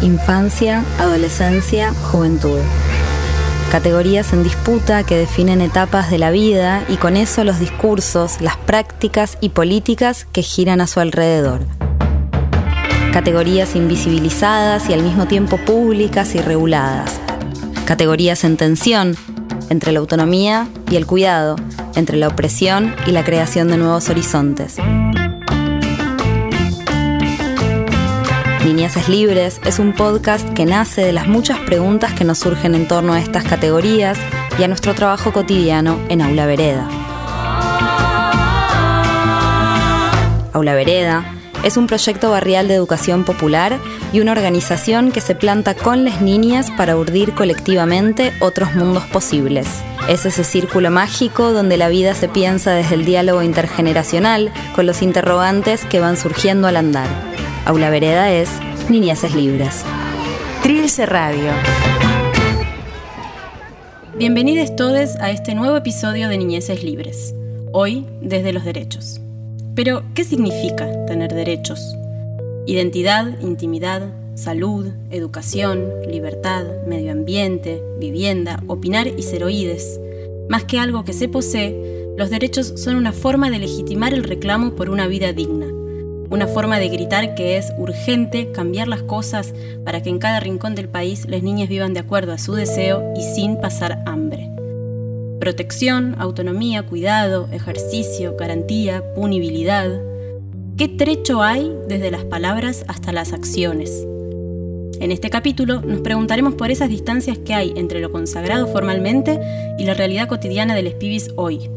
Infancia, adolescencia, juventud. Categorías en disputa que definen etapas de la vida y con eso los discursos, las prácticas y políticas que giran a su alrededor. Categorías invisibilizadas y al mismo tiempo públicas y reguladas. Categorías en tensión entre la autonomía y el cuidado, entre la opresión y la creación de nuevos horizontes. Niñeces Libres es un podcast que nace de las muchas preguntas que nos surgen en torno a estas categorías y a nuestro trabajo cotidiano en Aula Vereda. Aula Vereda es un proyecto barrial de educación popular y una organización que se planta con las niñas para urdir colectivamente otros mundos posibles. Es ese círculo mágico donde la vida se piensa desde el diálogo intergeneracional con los interrogantes que van surgiendo al andar. Aula Vereda es Niñeces Libres. Trilce Radio. Bienvenidos todos a este nuevo episodio de Niñeces Libres. Hoy desde los derechos. Pero, ¿qué significa tener derechos? Identidad, intimidad, salud, educación, libertad, medio ambiente, vivienda, opinar y ser oídes. Más que algo que se posee, los derechos son una forma de legitimar el reclamo por una vida digna una forma de gritar que es urgente cambiar las cosas para que en cada rincón del país las niñas vivan de acuerdo a su deseo y sin pasar hambre. Protección, autonomía, cuidado, ejercicio, garantía, punibilidad. ¿Qué trecho hay desde las palabras hasta las acciones? En este capítulo nos preguntaremos por esas distancias que hay entre lo consagrado formalmente y la realidad cotidiana del pibis hoy,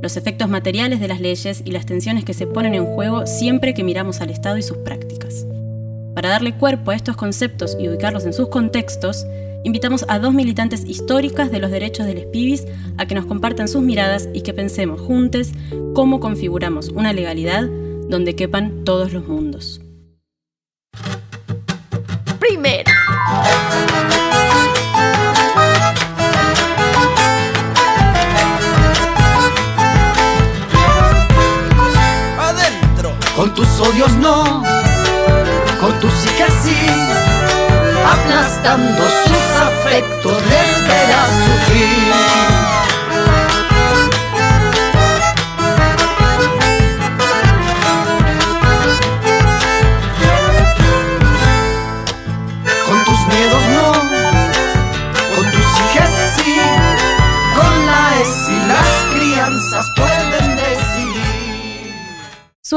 los efectos materiales de las leyes y las tensiones que se ponen en juego siempre que miramos al Estado y sus prácticas. Para darle cuerpo a estos conceptos y ubicarlos en sus contextos, invitamos a dos militantes históricas de los derechos de los pibis a que nos compartan sus miradas y que pensemos juntos cómo configuramos una legalidad donde quepan todos los mundos. Con tus odios no, con tus hijas sí, aplastando sus afectos desde la sufrir.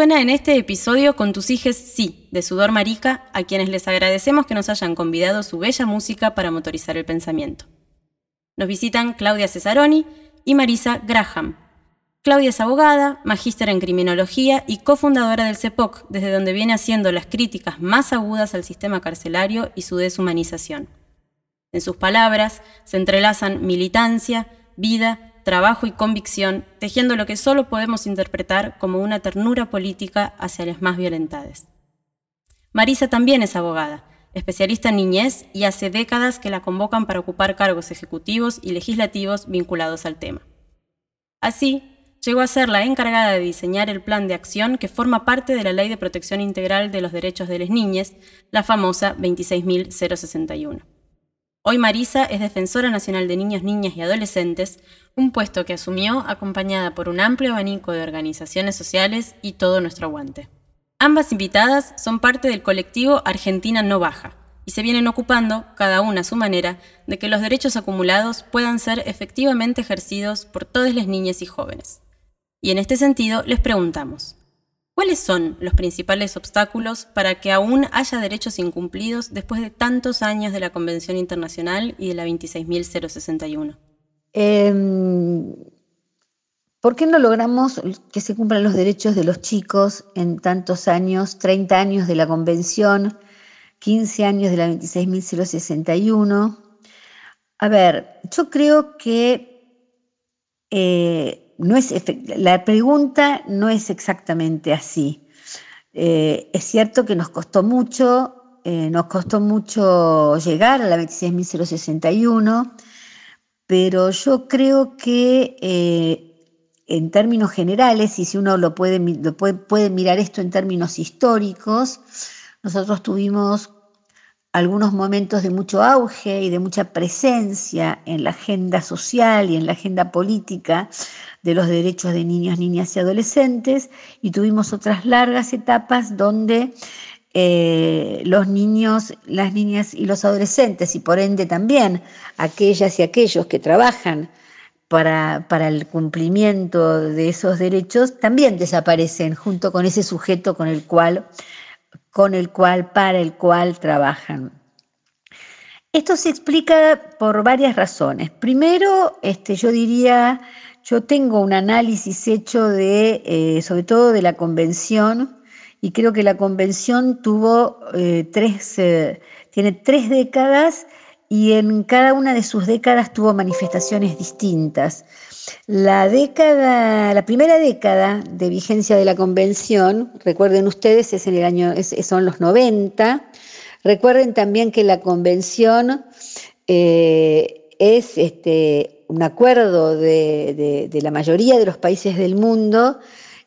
En este episodio con tus hijes Sí, de Sudor Marica, a quienes les agradecemos que nos hayan convidado su bella música para motorizar el pensamiento. Nos visitan Claudia Cesaroni y Marisa Graham. Claudia es abogada, magíster en criminología y cofundadora del CEPOC, desde donde viene haciendo las críticas más agudas al sistema carcelario y su deshumanización. En sus palabras se entrelazan militancia, vida trabajo y convicción, tejiendo lo que solo podemos interpretar como una ternura política hacia las más violentadas. Marisa también es abogada, especialista en niñez y hace décadas que la convocan para ocupar cargos ejecutivos y legislativos vinculados al tema. Así, llegó a ser la encargada de diseñar el plan de acción que forma parte de la Ley de Protección Integral de los Derechos de las Niñas, la famosa 26.061. Hoy Marisa es defensora nacional de niños, niñas y adolescentes, un puesto que asumió acompañada por un amplio abanico de organizaciones sociales y todo nuestro aguante. Ambas invitadas son parte del colectivo Argentina No Baja y se vienen ocupando, cada una a su manera, de que los derechos acumulados puedan ser efectivamente ejercidos por todas las niñas y jóvenes. Y en este sentido les preguntamos, ¿Cuáles son los principales obstáculos para que aún haya derechos incumplidos después de tantos años de la Convención Internacional y de la 26.061? Em, ¿Por qué no logramos que se cumplan los derechos de los chicos en tantos años, 30 años de la Convención, 15 años de la 26.061? A ver, yo creo que eh, no es la pregunta no es exactamente así. Eh, es cierto que nos costó mucho, eh, nos costó mucho llegar a la 26.061, pero yo creo que eh, en términos generales, y si uno lo puede, mirar esto en términos históricos, nosotros tuvimos algunos momentos de mucho auge y de mucha presencia en la agenda social y en la agenda política de los derechos de niños, niñas y adolescentes, y tuvimos otras largas etapas donde eh, los niños, las niñas y los adolescentes, y por ende también aquellas y aquellos que trabajan para, para, el cumplimiento de esos derechos, también desaparecen junto con ese sujeto con el cual con el cual, para el cual trabajan. Esto se explica por varias razones. Primero, este, yo diría, yo tengo un análisis hecho de, eh, sobre todo de la convención, y creo que la convención tuvo eh, tres, eh, tiene tres décadas y en cada una de sus décadas tuvo manifestaciones distintas. La década, la primera década de vigencia de la convención, recuerden ustedes, es en el año, son los 90. Recuerden también que la convención eh, es este, un acuerdo de, la mayoría de los países del mundo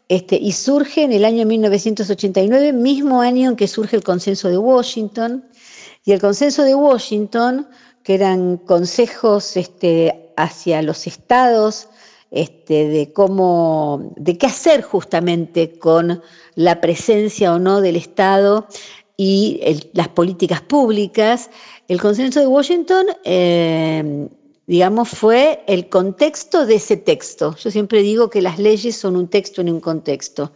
este, y surge en el año 1989, mismo año en que surge el consenso de Washington. Y el consenso de Washington, que eran consejos este, hacia los estados, este, de cómo, de qué hacer justamente con la presencia o no del Estado y las políticas públicas. El consenso de Washington, eh, digamos, fue el contexto de ese texto. Yo siempre digo que las leyes son un texto en un contexto.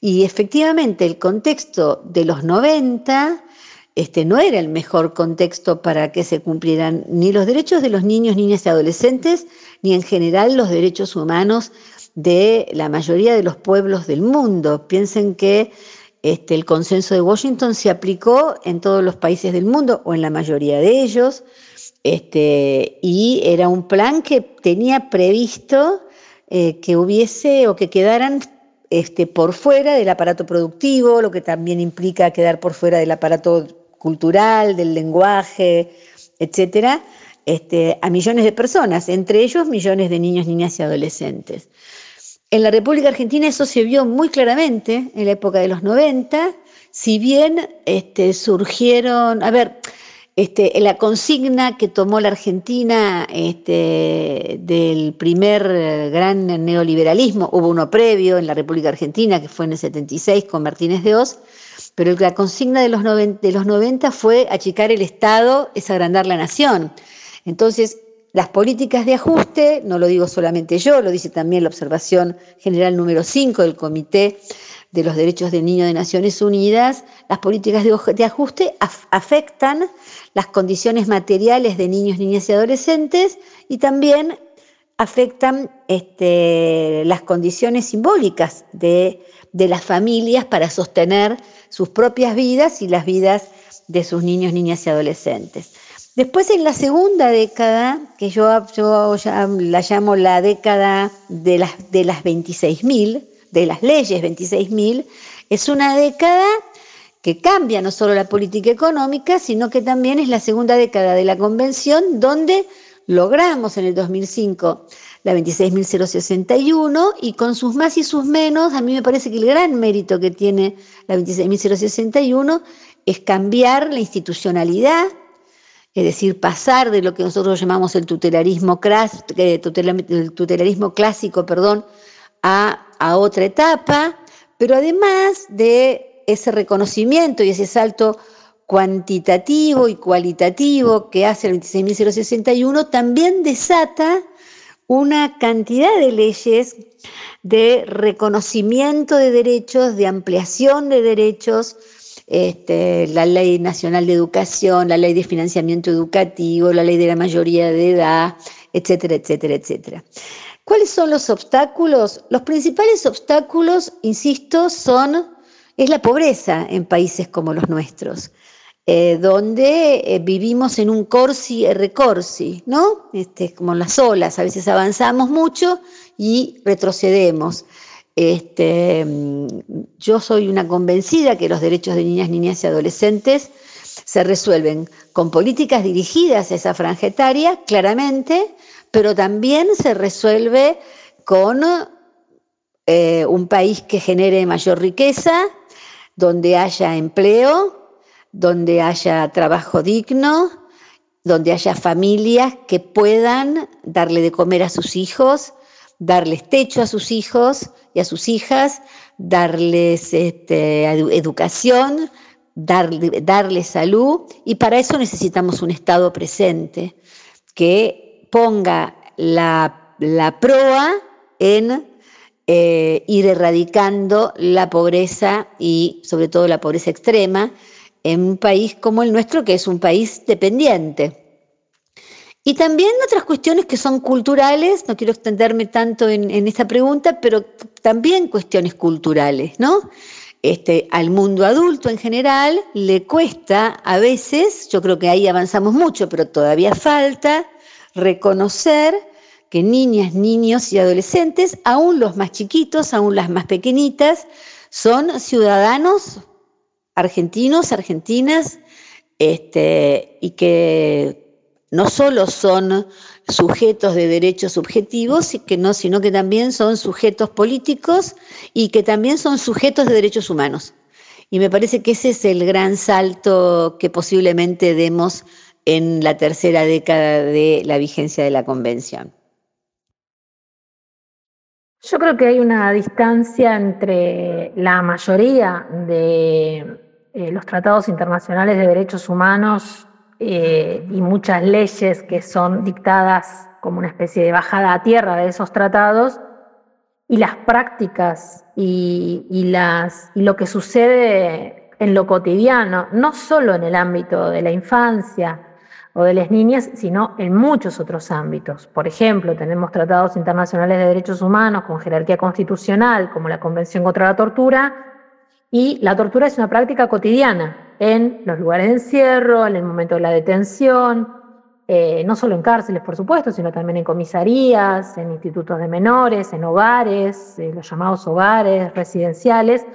Y efectivamente el contexto de los 90 este, no era el mejor contexto para que se cumplieran ni los derechos de los niños, niñas y adolescentes, ni en general los derechos humanos de la mayoría de los pueblos del mundo. Piensen que este, el consenso de Washington se aplicó en todos los países del mundo o en la mayoría de ellos, este, y era un plan que tenía previsto eh, que hubiese o que quedaran este, por fuera del aparato productivo, lo que también implica quedar por fuera del aparato cultural, del lenguaje, etcétera, este, a millones de personas, entre ellos millones de niños, niñas y adolescentes. En la República Argentina eso se vio muy claramente en la época de los 90, si bien este, surgieron, a ver, este, la consigna que tomó la Argentina del primer gran neoliberalismo, hubo uno previo en la República Argentina, que fue en el 76 con Martínez de Oz, pero la consigna de los, 90, fue achicar el Estado, es agrandar la nación. Entonces, las políticas de ajuste, no lo digo solamente yo, lo dice también la observación general número 5 del Comité de los Derechos del Niño de Naciones Unidas, las políticas de ajuste afectan las condiciones materiales de niños, niñas y adolescentes y también afectan este, las condiciones simbólicas de, de las familias para sostener sus propias vidas y las vidas de sus niños, niñas y adolescentes. Después en la segunda década, que yo, la llamo la década de las, de las 26.000, de las leyes 26.000, es una década que cambia no solo la política económica, sino que también es la segunda década de la convención donde logramos en el 2005 la 26.061 y con sus más y sus menos, a mí me parece que el gran mérito que tiene la 26.061 es cambiar la institucionalidad, es decir, pasar de lo que nosotros llamamos el tutelarismo, el tutelarismo clásico perdón, a, a otra etapa, pero además de ese reconocimiento y ese salto cuantitativo y cualitativo que hace el 26.061, también desata una cantidad de leyes de reconocimiento de derechos, de ampliación de derechos, este, la Ley Nacional de Educación, la Ley de Financiamiento Educativo, la Ley de la Mayoría de Edad, etcétera, etcétera, etcétera. ¿Cuáles son los obstáculos? Los principales obstáculos, insisto, son es la pobreza en países como los nuestros. Eh, donde eh, vivimos en un corsi e recorsi, ¿no? Este, como las olas, a veces avanzamos mucho y retrocedemos. Este, mm, yo soy una convencida que los derechos de niñas, niñas y adolescentes se resuelven con políticas dirigidas a esa franja etaria, claramente, pero también se resuelve con eh, un país que genere mayor riqueza, donde haya empleo, donde haya trabajo digno, donde haya familias que puedan darle de comer a sus hijos, darles techo a sus hijos y a sus hijas, darles este, educación, darles salud, y para eso necesitamos un Estado presente que ponga la, proa en eh, ir erradicando la pobreza y sobre todo la pobreza extrema en un país como el nuestro, que es un país dependiente. Y también otras cuestiones que son culturales, no quiero extenderme tanto en, esta pregunta, pero también cuestiones culturales, ¿no? Este, al mundo adulto en general le cuesta a veces, yo creo que ahí avanzamos mucho, pero todavía falta reconocer que niñas, niños y adolescentes, aún los más chiquitos, aún las más pequeñitas, son ciudadanos argentinos, argentinas, este, y que no solo son sujetos de derechos subjetivos, sino que también son sujetos políticos y que también son sujetos de derechos humanos. Y me parece que ese es el gran salto que posiblemente demos en la tercera década de la vigencia de la Convención. Yo creo que hay una distancia entre la mayoría de eh, los tratados internacionales de derechos humanos eh, y muchas leyes que son dictadas como una especie de bajada a tierra de esos tratados y las prácticas y, las, y lo que sucede en lo cotidiano, no solo en el ámbito de la infancia o de las niñas, sino en muchos otros ámbitos. Por ejemplo, tenemos tratados internacionales de derechos humanos con jerarquía constitucional, como la Convención contra la Tortura, y la tortura es una práctica cotidiana en los lugares de encierro, en el momento de la detención, eh, no solo en cárceles, por supuesto, sino también en comisarías, en institutos de menores, en hogares, eh, los llamados hogares residenciales.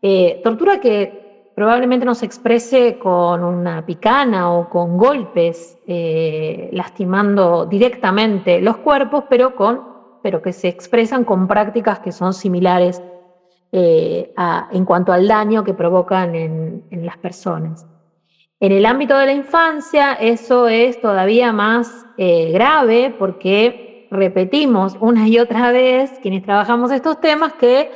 Eh, tortura que probablemente no se exprese con una picana o con golpes, lastimando directamente los cuerpos, pero, con, pero que se expresan con prácticas que son similares eh, en cuanto al daño que provocan en, las personas. En el ámbito de la infancia eso es todavía más eh, grave porque repetimos una y otra vez quienes trabajamos estos temas que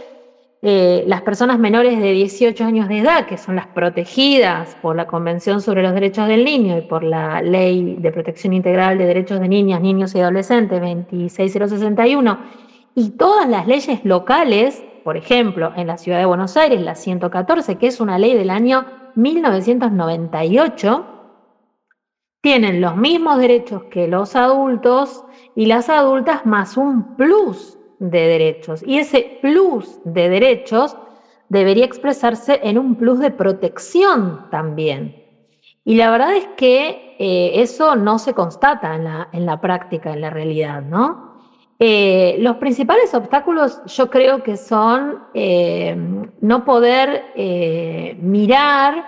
eh, las personas menores de 18 años de edad, que son las protegidas por la Convención sobre los Derechos del Niño y por la Ley de Protección Integral de Derechos de Niñas, Niños y Adolescentes 26061, y todas las leyes locales por ejemplo, en la ciudad de Buenos Aires, la 114, que es una ley del año 1998, tienen los mismos derechos que los adultos y las adultas más un plus de derechos. Y ese plus de derechos debería expresarse en un plus de protección también. Y la verdad es que eh, eso no se constata en la, en la práctica, en la realidad, ¿no? Eh, los principales obstáculos yo creo que son eh, no poder mirar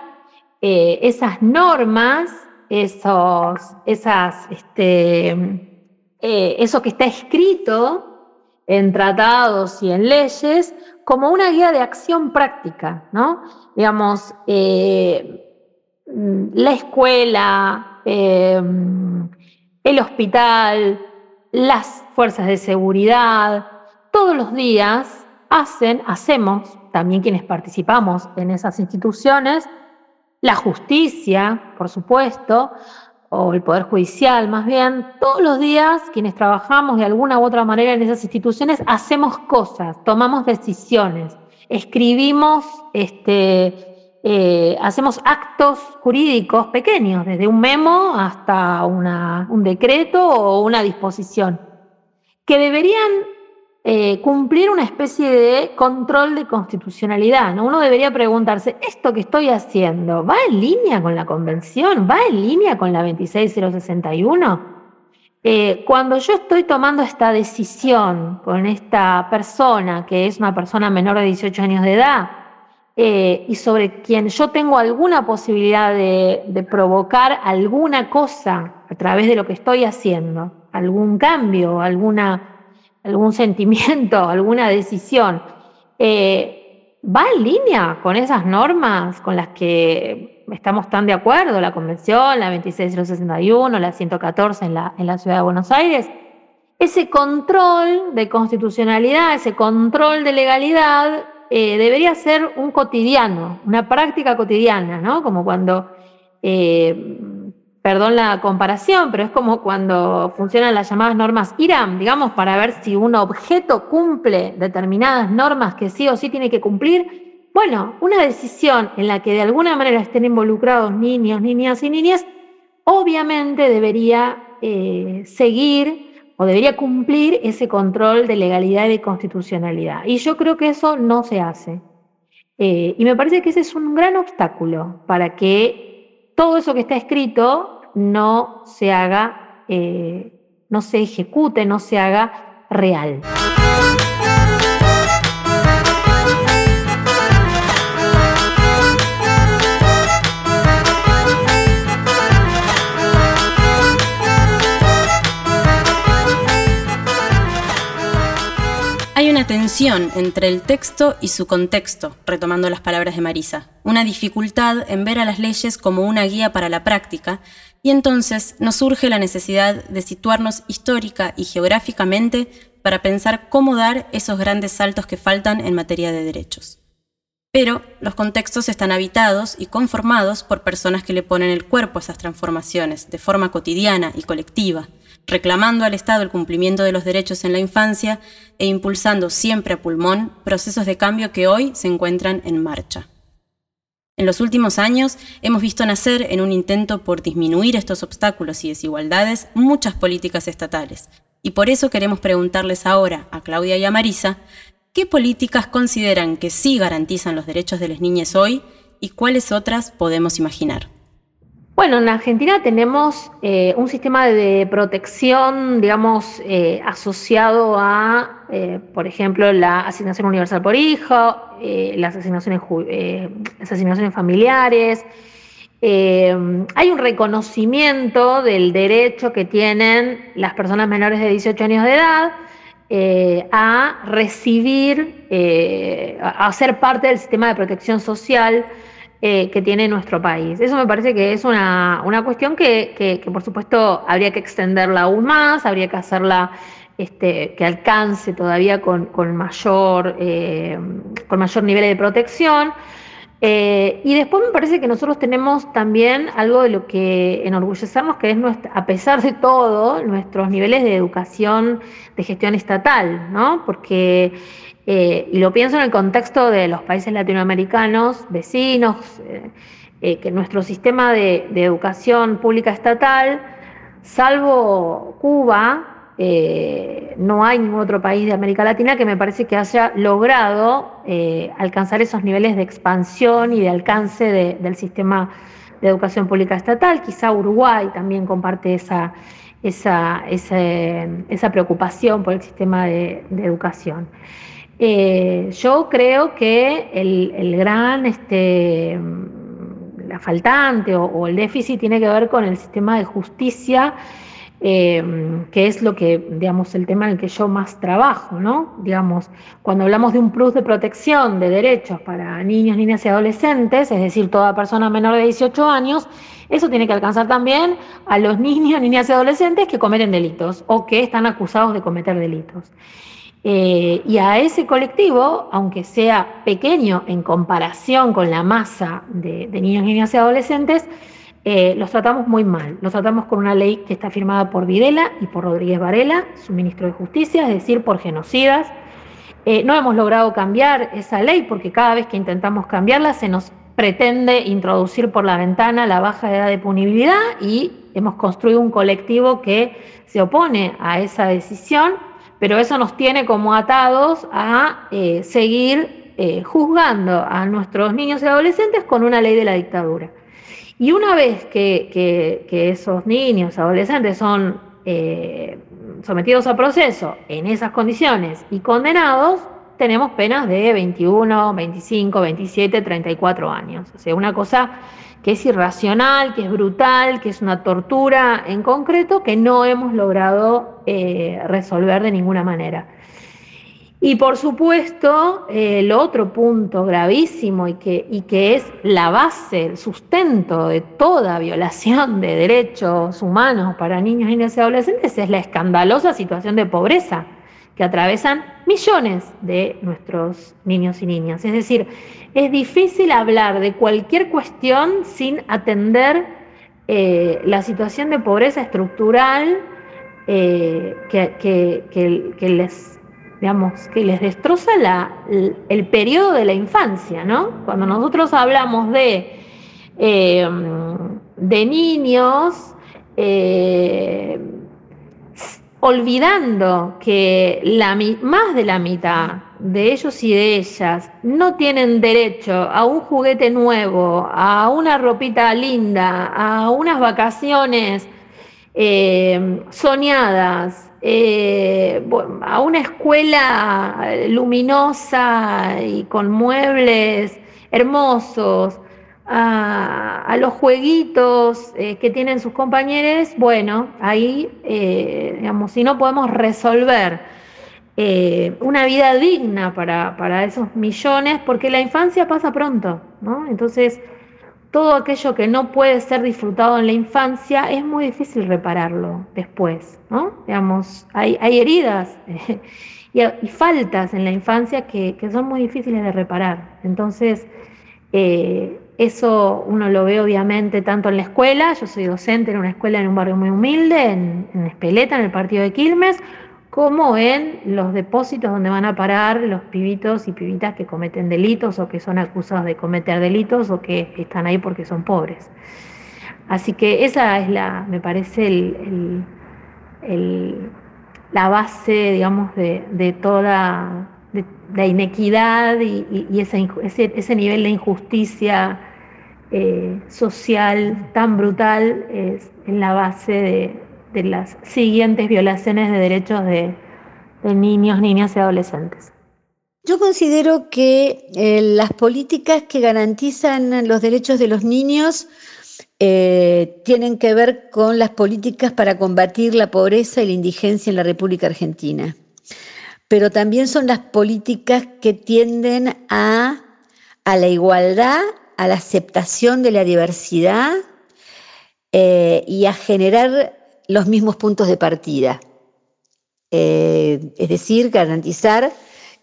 esas normas, esos, esas, este, eso que está escrito en tratados y en leyes como una guía de acción práctica, ¿no? Digamos, la escuela, el hospital, las fuerzas de seguridad, todos los días hacen, hacemos, también quienes participamos en esas instituciones, la justicia, por supuesto, o el Poder Judicial. Más bien, todos los días quienes trabajamos de alguna u otra manera en esas instituciones hacemos cosas, tomamos decisiones, escribimos este, eh, hacemos actos jurídicos pequeños, desde un memo hasta un decreto o una disposición, que deberían eh, cumplir una especie de control de constitucionalidad. Uno debería preguntarse, ¿esto que estoy haciendo va en línea con la convención? ¿Va en línea con la 26061? Eh, cuando yo estoy tomando esta decisión con esta persona, que es una persona menor de 18 años de edad, eh, y sobre quien yo tengo alguna posibilidad de, provocar alguna cosa a través de lo que estoy haciendo, algún cambio, alguna, algún sentimiento, alguna decisión, eh, va en línea con esas normas con las que estamos tan de acuerdo, la Convención, la 26061, la 114 en la, Ciudad de Buenos Aires, ese control de constitucionalidad, ese control de legalidad, eh, debería ser un cotidiano, una práctica cotidiana, ¿no? Como cuando, eh, perdón la comparación, pero es como cuando funcionan las llamadas normas IRAM, digamos, para ver si un objeto cumple determinadas normas que sí o sí tiene que cumplir. Bueno, una decisión en la que de alguna manera estén involucrados niños, niñas y niñas, obviamente debería eh, seguir o debería cumplir ese control de legalidad y de constitucionalidad. Y yo creo que eso no se hace. Eh, y me parece que ese es un gran obstáculo para que todo eso que está escrito no se haga, eh, no se ejecute, no se haga real. Tensión entre el texto y su contexto, retomando las palabras de Marisa, una dificultad en ver a las leyes como una guía para la práctica, y entonces nos surge la necesidad de situarnos histórica y geográficamente para pensar cómo dar esos grandes saltos que faltan en materia de derechos. Pero los contextos están habitados y conformados por personas que le ponen el cuerpo a esas transformaciones de forma cotidiana y colectiva, reclamando al Estado el cumplimiento de los derechos en la infancia e impulsando siempre a pulmón procesos de cambio que hoy se encuentran en marcha. En los últimos años hemos visto nacer en un intento por disminuir estos obstáculos y desigualdades muchas políticas estatales, y por eso queremos preguntarles ahora a Claudia y a Marisa qué políticas consideran que sí garantizan los derechos de las niñas hoy y cuáles otras podemos imaginar. Bueno, en Argentina tenemos eh, un sistema de protección, digamos, eh, asociado a, eh, por ejemplo, la asignación universal por hijo, las, asignaciones, las asignaciones familiares. hay un reconocimiento del derecho que tienen las personas menores de 18 años de edad a recibir, a ser parte del sistema de protección social eh, que tiene nuestro país. Eso me parece que es una, cuestión que, por supuesto, habría que extenderla aún más, habría que hacerla este, que alcance todavía con, mayor, eh, con mayor nivel de protección. Eh, y después me parece que nosotros tenemos también algo de lo que enorgullecernos, que es, a pesar de todo, nuestros niveles de educación de gestión estatal, ¿no? Porque eh, y lo pienso en el contexto de los países latinoamericanos, vecinos, eh, que nuestro sistema de, educación pública estatal, salvo Cuba, no hay ningún otro país de América Latina que me parece que haya logrado alcanzar esos niveles de expansión y de alcance del sistema de educación pública estatal. Quizá Uruguay también comparte esa, esa, esa, preocupación por el sistema de educación. Eh, yo creo que el, gran, este, la faltante o, el déficit tiene que ver con el sistema de justicia, eh, que es lo que, digamos, el tema en el que yo más trabajo, ¿no? Digamos, cuando hablamos de un plus de protección de derechos para niños, niñas y adolescentes, es decir, toda persona menor de 18 años, eso tiene que alcanzar también a los niños, niñas y adolescentes que cometen delitos o que están acusados de cometer delitos. Eh, y a ese colectivo, aunque sea pequeño en comparación con la masa de, niños, niñas y adolescentes, eh, los tratamos muy mal. Los tratamos con una ley que está firmada por Videla y por Rodríguez Varela, su ministro de Justicia, es decir, por genocidas. Eh, no hemos logrado cambiar esa ley porque cada vez que intentamos cambiarla se nos pretende introducir por la ventana la baja edad de punibilidad y hemos construido un colectivo que se opone a esa decisión pero eso nos tiene como atados a eh, seguir eh, juzgando a nuestros niños y adolescentes con una ley de la dictadura. Y una vez que, esos niños adolescentes son eh, sometidos a proceso en esas condiciones y condenados, tenemos penas de 21, 25, 27, 34 años. O sea, una cosa que es irracional, que es brutal, que es una tortura en concreto que no hemos logrado eh, resolver de ninguna manera. Y por supuesto, el otro punto gravísimo y que, y que es la base, el sustento de toda violación de derechos humanos para niños, niñas y adolescentes es la escandalosa situación de pobreza que atravesan millones de nuestros niños y niñas. Es decir, es difícil hablar de cualquier cuestión sin atender eh, la situación de pobreza estructural eh, que les digamos, que les destroza el, periodo de la infancia, ¿no? Cuando nosotros hablamos de, eh, de niños, eh, olvidando que la, más de la mitad de ellos y de ellas no tienen derecho a un juguete nuevo, a una ropita linda, a unas vacaciones eh, soñadas, eh, a una escuela luminosa y con muebles hermosos, a, los jueguitos eh, que tienen sus compañeros, bueno, ahí, eh, digamos, si no podemos resolver una vida digna para, para, esos millones, porque la infancia pasa pronto, ¿no? Entonces, todo aquello que no puede ser disfrutado en la infancia es muy difícil repararlo después, ¿no? Digamos, hay, heridas y, faltas en la infancia que, son muy difíciles de reparar. Entonces, eh, eso uno lo ve obviamente tanto en la escuela, yo soy docente en una escuela en un barrio muy humilde, en, en Espeleta, en el partido de Quilmes, como en los depósitos donde van a parar los pibitos y pibitas que cometen delitos o que son acusados de cometer delitos o que están ahí porque son pobres. Así que esa es la, me parece, la base, digamos, de, toda la inequidad y, ese, nivel de injusticia eh, social tan brutal es la base de, de las siguientes violaciones de derechos de, niños, niñas y adolescentes. Yo considero que eh, las políticas que garantizan los derechos de los niños eh, tienen que ver con las políticas para combatir la pobreza y la indigencia en la República Argentina. Pero también son las políticas que tienden a, a la igualdad, a la aceptación de la diversidad eh, y a generar los mismos puntos de partida. Eh, es decir, garantizar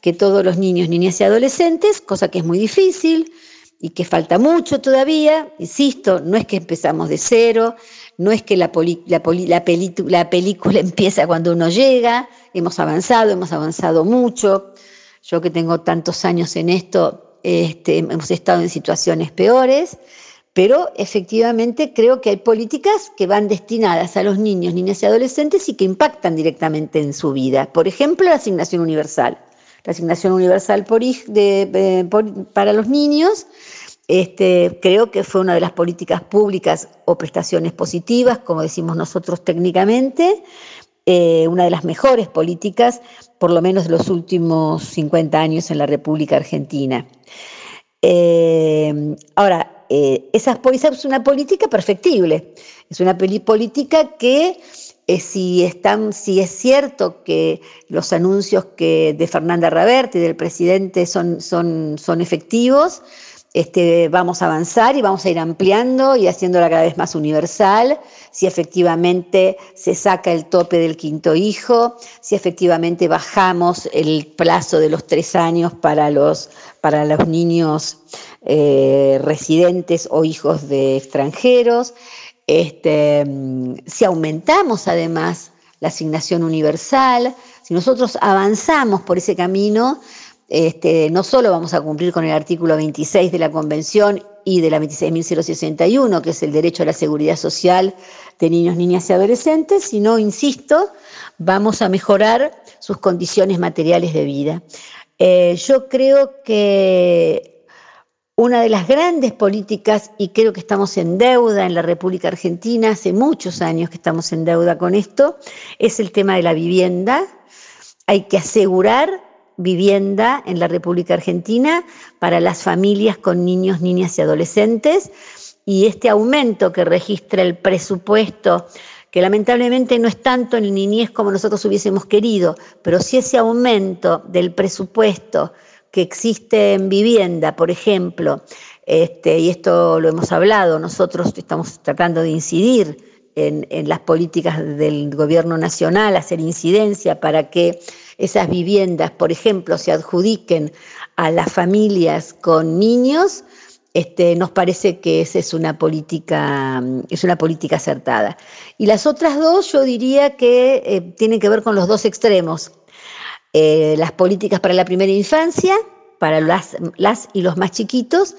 que todos los niños, niñas y adolescentes, cosa que es muy difícil y que falta mucho todavía, insisto, no es que empezamos de cero, no es que la, la, película empieza cuando uno llega, hemos avanzado, hemos avanzado mucho. Yo que tengo tantos años en esto, este, hemos estado en situaciones peores pero efectivamente creo que hay políticas que van destinadas a los niños, niñas y adolescentes y que impactan directamente en su vida. Por ejemplo, la asignación universal. La asignación universal para los niños este, creo que fue una de las políticas públicas o prestaciones positivas, como decimos nosotros técnicamente, eh, una de las mejores políticas, por lo menos de los últimos 50 años en la República Argentina. Eh, ahora, eh, esa, es una política perfectible, es una política que eh, si, están, si es cierto que los anuncios que de Fernanda Raberti, del presidente, son, son, son efectivos, este, vamos a avanzar y vamos a ir ampliando y haciéndola cada vez más universal, si efectivamente se saca el tope del quinto hijo, si efectivamente bajamos el plazo de los tres años para los, para los niños eh, residentes o hijos de extranjeros, este, si aumentamos además la asignación universal, si nosotros avanzamos por ese camino, este, no solo vamos a cumplir con el artículo 26 de la Convención y de la 26.061, que es el derecho a la seguridad social de niños, niñas y adolescentes, sino, insisto, vamos a mejorar sus condiciones materiales de vida. Eh, yo creo que una de las grandes políticas, y creo que estamos en deuda en la República Argentina, hace muchos años que estamos en deuda con esto, es el tema de la vivienda. Hay que asegurar vivienda en la República Argentina para las familias con niños, niñas y adolescentes. Y este aumento que registra el presupuesto que lamentablemente no es tanto en niñez como nosotros hubiésemos querido, pero sí ese aumento del presupuesto que existe en vivienda, por ejemplo, este, y esto lo hemos hablado, nosotros estamos tratando de incidir en, en, las políticas del gobierno nacional, hacer incidencia para que esas viviendas, por ejemplo, se adjudiquen a las familias con niños, este, nos parece que esa es una política, es una política acertada. Y las otras dos, yo diría que eh, tienen que ver con los dos extremos. Eh, las políticas para la primera infancia, para las, las y los más chiquitos,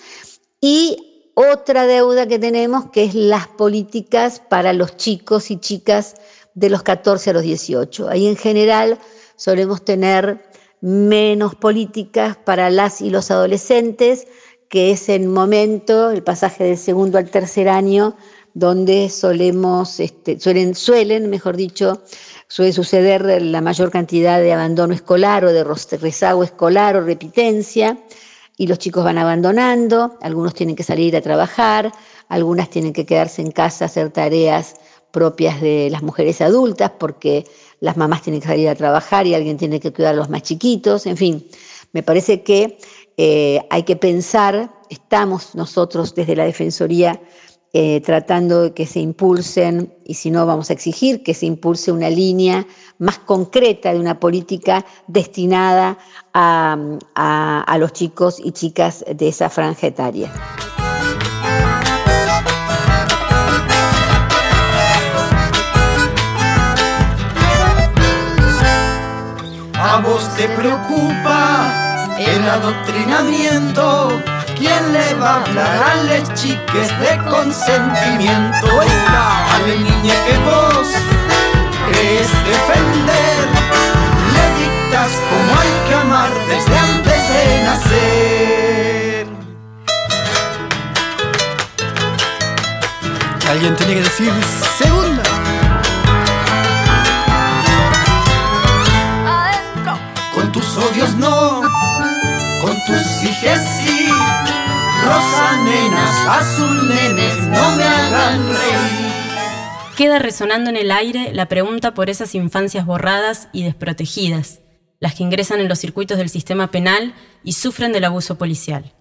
y otra deuda que tenemos que es las políticas para los chicos y chicas de los 14 a los 18. Ahí en general solemos tener menos políticas para las y los adolescentes, que es el momento, el pasaje del segundo al tercer año, donde solemos, este, suelen, suelen, mejor dicho, suele suceder la mayor cantidad de abandono escolar o de rezago escolar o repitencia, y los chicos van abandonando, algunos tienen que salir a trabajar, algunas tienen que quedarse en casa hacer tareas propias de las mujeres adultas, porque las mamás tienen que salir a trabajar y alguien tiene que cuidar a los más chiquitos, en fin, me parece que eh, hay que pensar, estamos nosotros desde la Defensoría eh, tratando de que se impulsen, y si no vamos a exigir que se impulse una línea más concreta de una política destinada a, a los chicos y chicas de esa franja etaria. Te preocupa el adoctrinamiento. ¿Quién le va a hablar a las chiques de consentimiento? A la niña que vos crees defender, le dictas cómo hay que amar desde antes de nacer. Alguien tiene que decir segunda. Odios no con tus hijas sí. Rosa nenas, azul no me hagan reír. Queda resonando en el aire la pregunta por esas infancias borradas y desprotegidas, las que ingresan en los circuitos del sistema penal y sufren del abuso policial.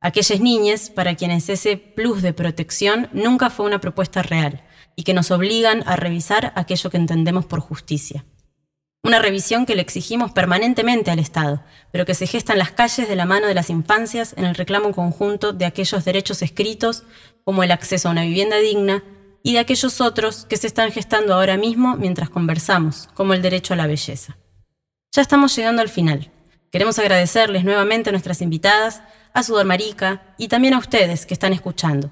Aquellas niñas para quienes ese plus de protección nunca fue una propuesta real y que nos obligan a revisar aquello que entendemos por justicia. Una revisión que le exigimos permanentemente al Estado, pero que se gesta en las calles de la mano de las infancias en el reclamo conjunto de aquellos derechos escritos, como el acceso a una vivienda digna, y de aquellos otros que se están gestando ahora mismo mientras conversamos, como el derecho a la belleza. Ya estamos llegando al final. Queremos agradecerles nuevamente a nuestras invitadas, a Sudor Marica y también a ustedes que están escuchando.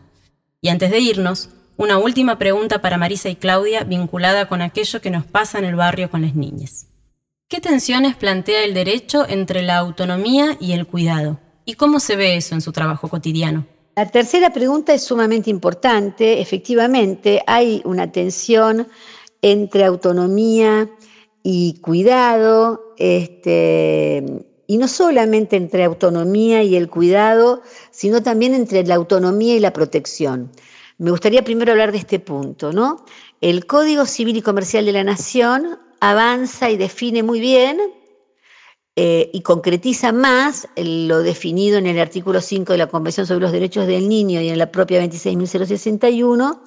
Y antes de irnos, una última pregunta para Marisa y Claudia vinculada con aquello que nos pasa en el barrio con las niñas. ¿Qué tensiones plantea el derecho entre la autonomía y el cuidado? ¿Y cómo se ve eso en su trabajo cotidiano? La tercera pregunta es sumamente importante. Efectivamente, hay una tensión entre autonomía y cuidado, este, y no solamente entre autonomía y el cuidado, sino también entre la autonomía y la protección. Me gustaría primero hablar de este punto, ¿no? El Código Civil y Comercial de la Nación avanza y define muy bien eh, y concretiza más lo definido en el artículo 5 de la Convención sobre los Derechos del Niño y en la propia 26.061,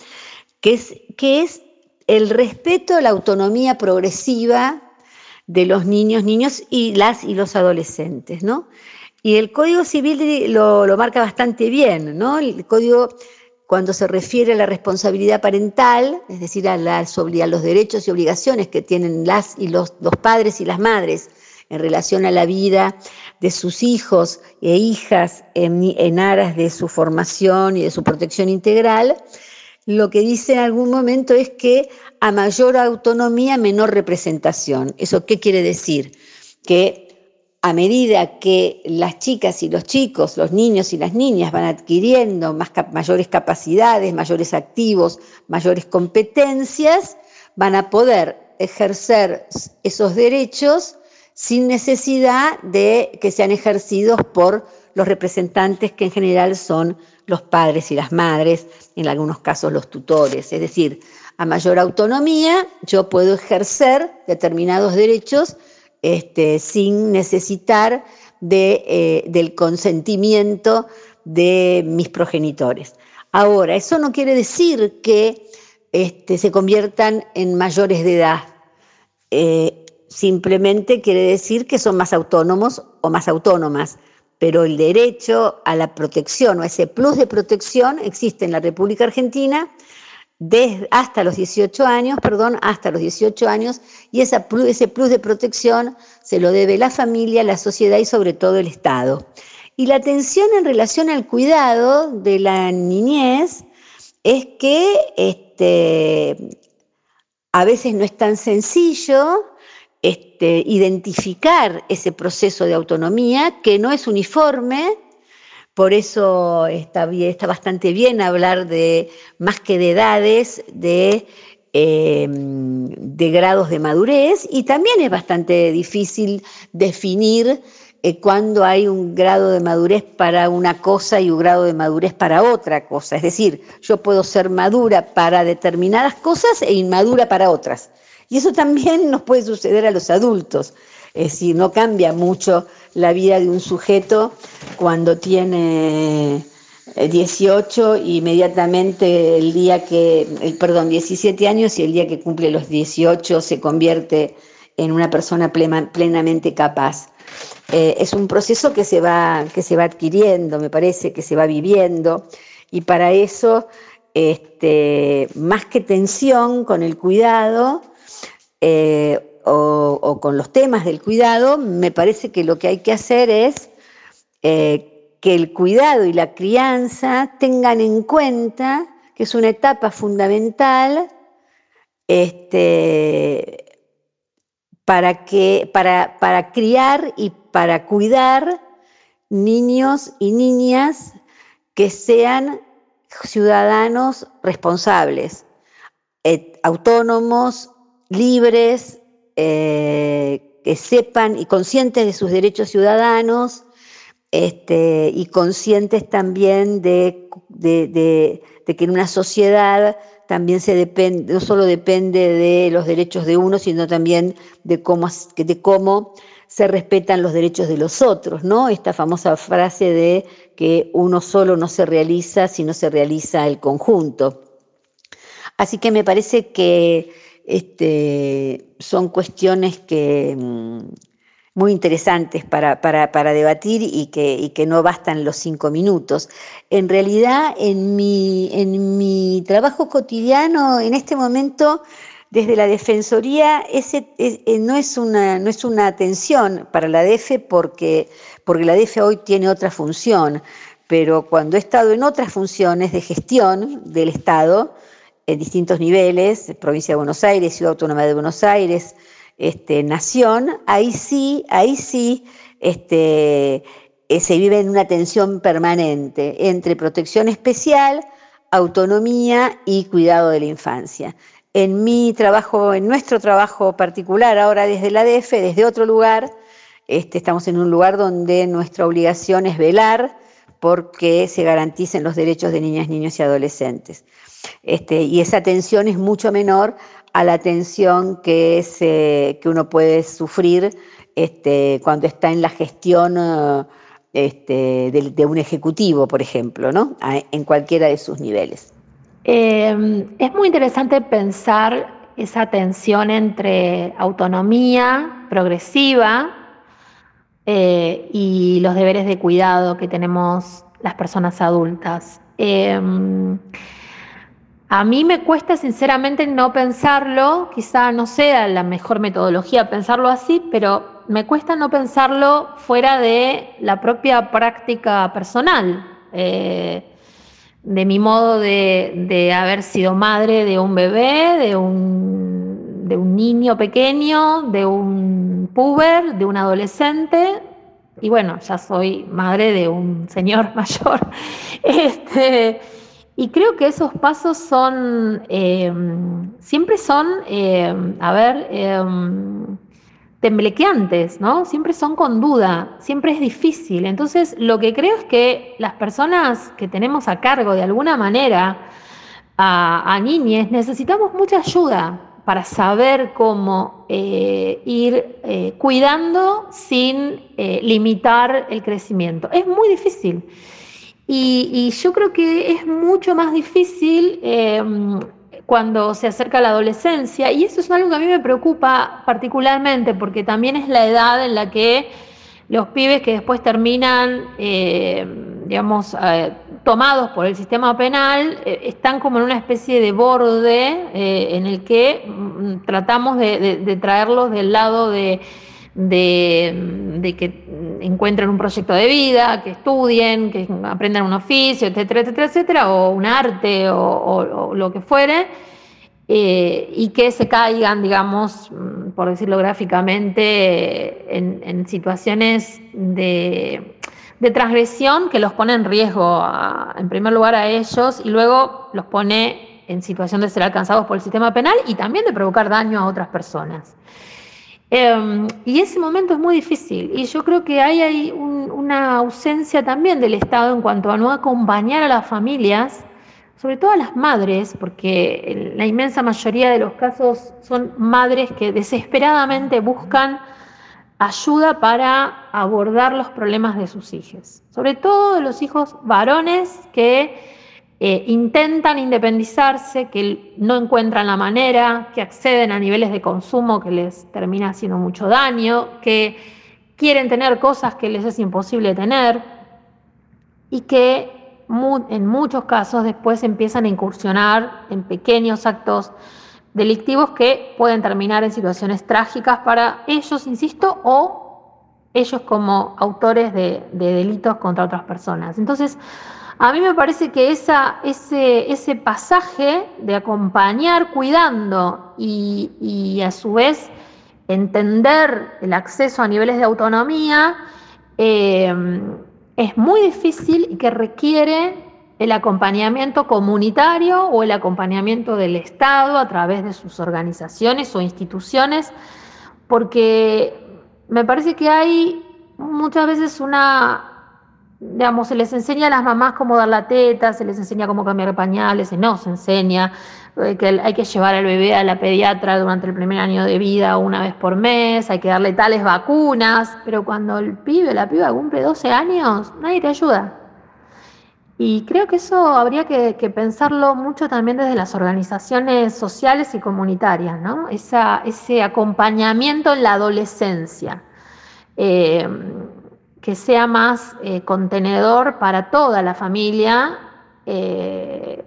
que es, que es el respeto a la autonomía progresiva de los niños, niños y las y los adolescentes, ¿no? Y el Código Civil lo, lo marca bastante bien, ¿no? El Código cuando se refiere a la responsabilidad parental, es decir, a, los derechos y obligaciones que tienen las y los, padres y las madres en relación a la vida de sus hijos e hijas en, aras de su formación y de su protección integral, lo que dice en algún momento es que a mayor autonomía, menor representación. ¿Eso qué quiere decir? Que a medida que las chicas y los chicos, los niños y las niñas van adquiriendo mayores capacidades, mayores activos, mayores competencias, van a poder ejercer esos derechos sin necesidad de que sean ejercidos por los representantes que en general son los padres y las madres, en algunos casos los tutores. Es decir, a mayor autonomía yo puedo ejercer determinados derechos este, sin necesitar eh, del consentimiento de mis progenitores. Ahora, eso no quiere decir que este, se conviertan en mayores de edad. Eh, simplemente quiere decir que son más autónomos o más autónomas, pero el derecho a la protección o ese plus de protección existe en la República Argentina desde hasta los 18 años, perdón, hasta los 18 años, y ese plus de protección se lo debe la familia, la sociedad y sobre todo el Estado. Y la atención en relación al cuidado de la niñez es que este, a veces no es tan sencillo este, identificar ese proceso de autonomía que no es uniforme, por eso está, bastante bien hablar de, más que de edades, de, em, de grados de madurez y también es bastante difícil definir eh, cuando hay un grado de madurez para una cosa y un grado de madurez para otra cosa. Es decir, yo puedo ser madura para determinadas cosas e inmadura para otras. Y eso también nos puede suceder a los adultos. Es decir, no cambia mucho la vida de un sujeto cuando tiene 18 eh, inmediatamente el día que, el, perdón, 17 años y el día que cumple los 18 se convierte en una persona plenamente capaz. Eh, es un proceso que se, va, que se va adquiriendo, me parece, que se va viviendo, y para eso, este, más que tensión con el cuidado eh, o, con los temas del cuidado, me parece que lo que hay que hacer es eh, que el cuidado y la crianza tengan en cuenta que es una etapa fundamental este, para, que, para, para criar y para cuidar niños y niñas que sean ciudadanos responsables, autónomos, libres, eh, que sepan y conscientes de sus derechos ciudadanos este, y conscientes también de, de, que en una sociedad también se depende, no solo depende de los derechos de uno, sino también de cómo, de cómo se respetan los derechos de los otros, ¿no? Esta famosa frase de que uno solo no se realiza si no se realiza el conjunto. Así que me parece que este, son cuestiones que, mm, muy interesantes para, para, debatir y que, y que, no bastan los cinco minutos. En realidad, en mi, en mi trabajo cotidiano, en este momento, desde la Defensoría, ese, eh, no, es una, no es una atención para la DEFE porque, porque la DEFE hoy tiene otra función, pero cuando he estado en otras funciones de gestión del Estado, en distintos niveles, provincia de Buenos Aires, Ciudad Autónoma de Buenos Aires, este, nación, ahí sí, ahí sí este, eh, se vive en una tensión permanente entre protección especial, autonomía y cuidado de la infancia. En mi trabajo, en nuestro trabajo particular, ahora desde la DF, desde otro lugar, este, estamos en un lugar donde nuestra obligación es velar porque se garanticen los derechos de niñas, niños y adolescentes. Este, y esa tensión es mucho menor a la tensión que, se, que uno puede sufrir este, cuando está en la gestión eh, este, de, un ejecutivo, por ejemplo, ¿no? en cualquiera de sus niveles. Eh, es muy interesante pensar esa tensión entre autonomía progresiva eh, y los deberes de cuidado que tenemos las personas adultas. A mí me cuesta sinceramente no pensarlo, quizá no sea la mejor metodología pensarlo así, pero me cuesta no pensarlo fuera de la propia práctica personal, eh, de mi modo de, haber sido madre de un bebé, de un, de un niño pequeño, de un puber, de un adolescente, y bueno, ya soy madre de un señor mayor. Este, y creo que esos pasos son, eh, siempre son, eh, a ver, eh, temblequeantes, ¿no? Siempre son con duda, siempre es difícil. Entonces, lo que creo es que las personas que tenemos a cargo de alguna manera a, a niñes necesitamos mucha ayuda para saber cómo eh, ir cuidando sin eh, limitar el crecimiento. Es muy difícil. Y, yo creo que es mucho más difícil cuando se acerca la adolescencia. Y eso es algo que a mí me preocupa particularmente, porque también es la edad en la que los pibes que después terminan, digamos, tomados por el sistema penal eh, están como en una especie de borde eh, en el que mm, tratamos de, traerlos del lado de, que encuentren un proyecto de vida, que estudien, que aprendan un oficio, etcétera, etcétera, etcétera, o un arte o, lo que fuere, eh, y que se caigan, digamos, mm, por decirlo gráficamente, en situaciones de de transgresión que los pone en riesgo, en primer lugar a ellos, y luego los pone en situación de ser alcanzados por el sistema penal y también de provocar daño a otras personas. Em, y ese momento es muy difícil y yo creo que hay, hay una ausencia también del Estado en cuanto a no acompañar a las familias, sobre todo a las madres, porque la inmensa mayoría de los casos son madres que desesperadamente buscan ayuda para abordar los problemas de sus hijos, sobre todo de los hijos varones que eh, intentan independizarse, que no encuentran la manera, que acceden a niveles de consumo que les termina haciendo mucho daño, que quieren tener cosas que les es imposible tener y que en muchos casos después empiezan a incursionar en pequeños actos delictivos que pueden terminar en situaciones trágicas para ellos, insisto, o ellos como autores de, delitos contra otras personas. Entonces, a mí me parece que ese, ese pasaje de acompañar cuidando y, a su vez entender el acceso a niveles de autonomía eh, es muy difícil y que requiere el acompañamiento comunitario o el acompañamiento del Estado a través de sus organizaciones o instituciones, porque me parece que hay muchas veces una, digamos, se les enseña a las mamás cómo dar la teta, se les enseña cómo cambiar pañales, se no se enseña eh, que hay que llevar al bebé a la pediatra durante el primer año de vida una vez por mes, hay que darle tales vacunas, pero cuando el pibe la piba cumple 12 años, nadie te ayuda. Y creo que eso habría que, pensarlo mucho también desde las organizaciones sociales y comunitarias, ¿no? ese acompañamiento en la adolescencia, eh, que sea más eh, contenedor para toda la familia eh,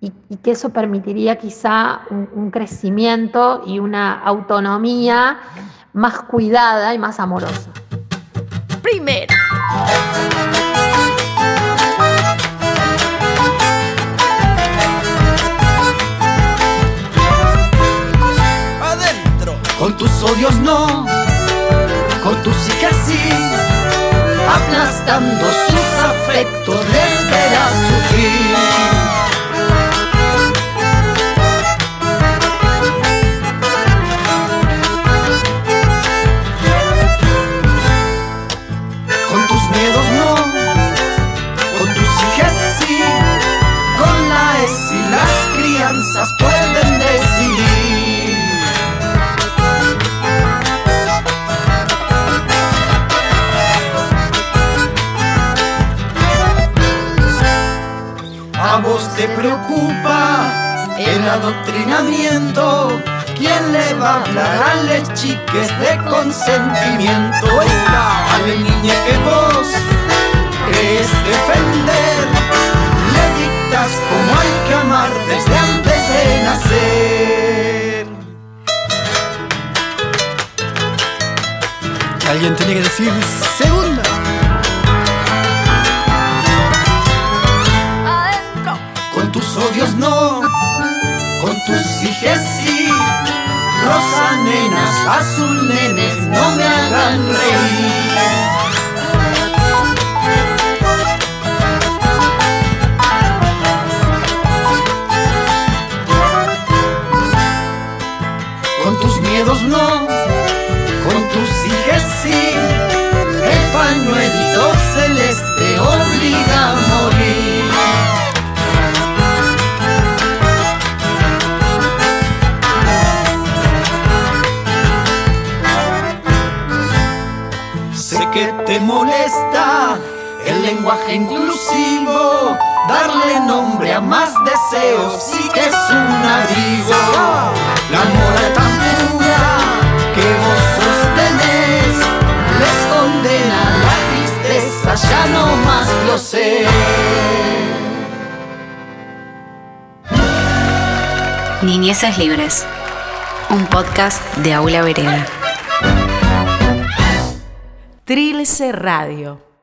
y, que eso permitiría quizá un crecimiento y una autonomía más cuidada y más amorosa. Primero. Con tus odios no, con tus hijas sí, aplastando sus afectos les sufrir. ¿Quién le va a hablar a las chiques de consentimiento? La niña que vos crees defender, le dictas cómo hay que amar desde antes de nacer. Alguien tiene que decir segunda. Nenas, azul nenes, no me hagan reír. Lenguaje inclusivo, darle nombre a más deseos sí que es un abrigo. La moral tan pura que vos sostenés les condena la tristeza, ya no más lo sé. Niñeces Libres, un podcast de Aula Vereda. Trilce Radio.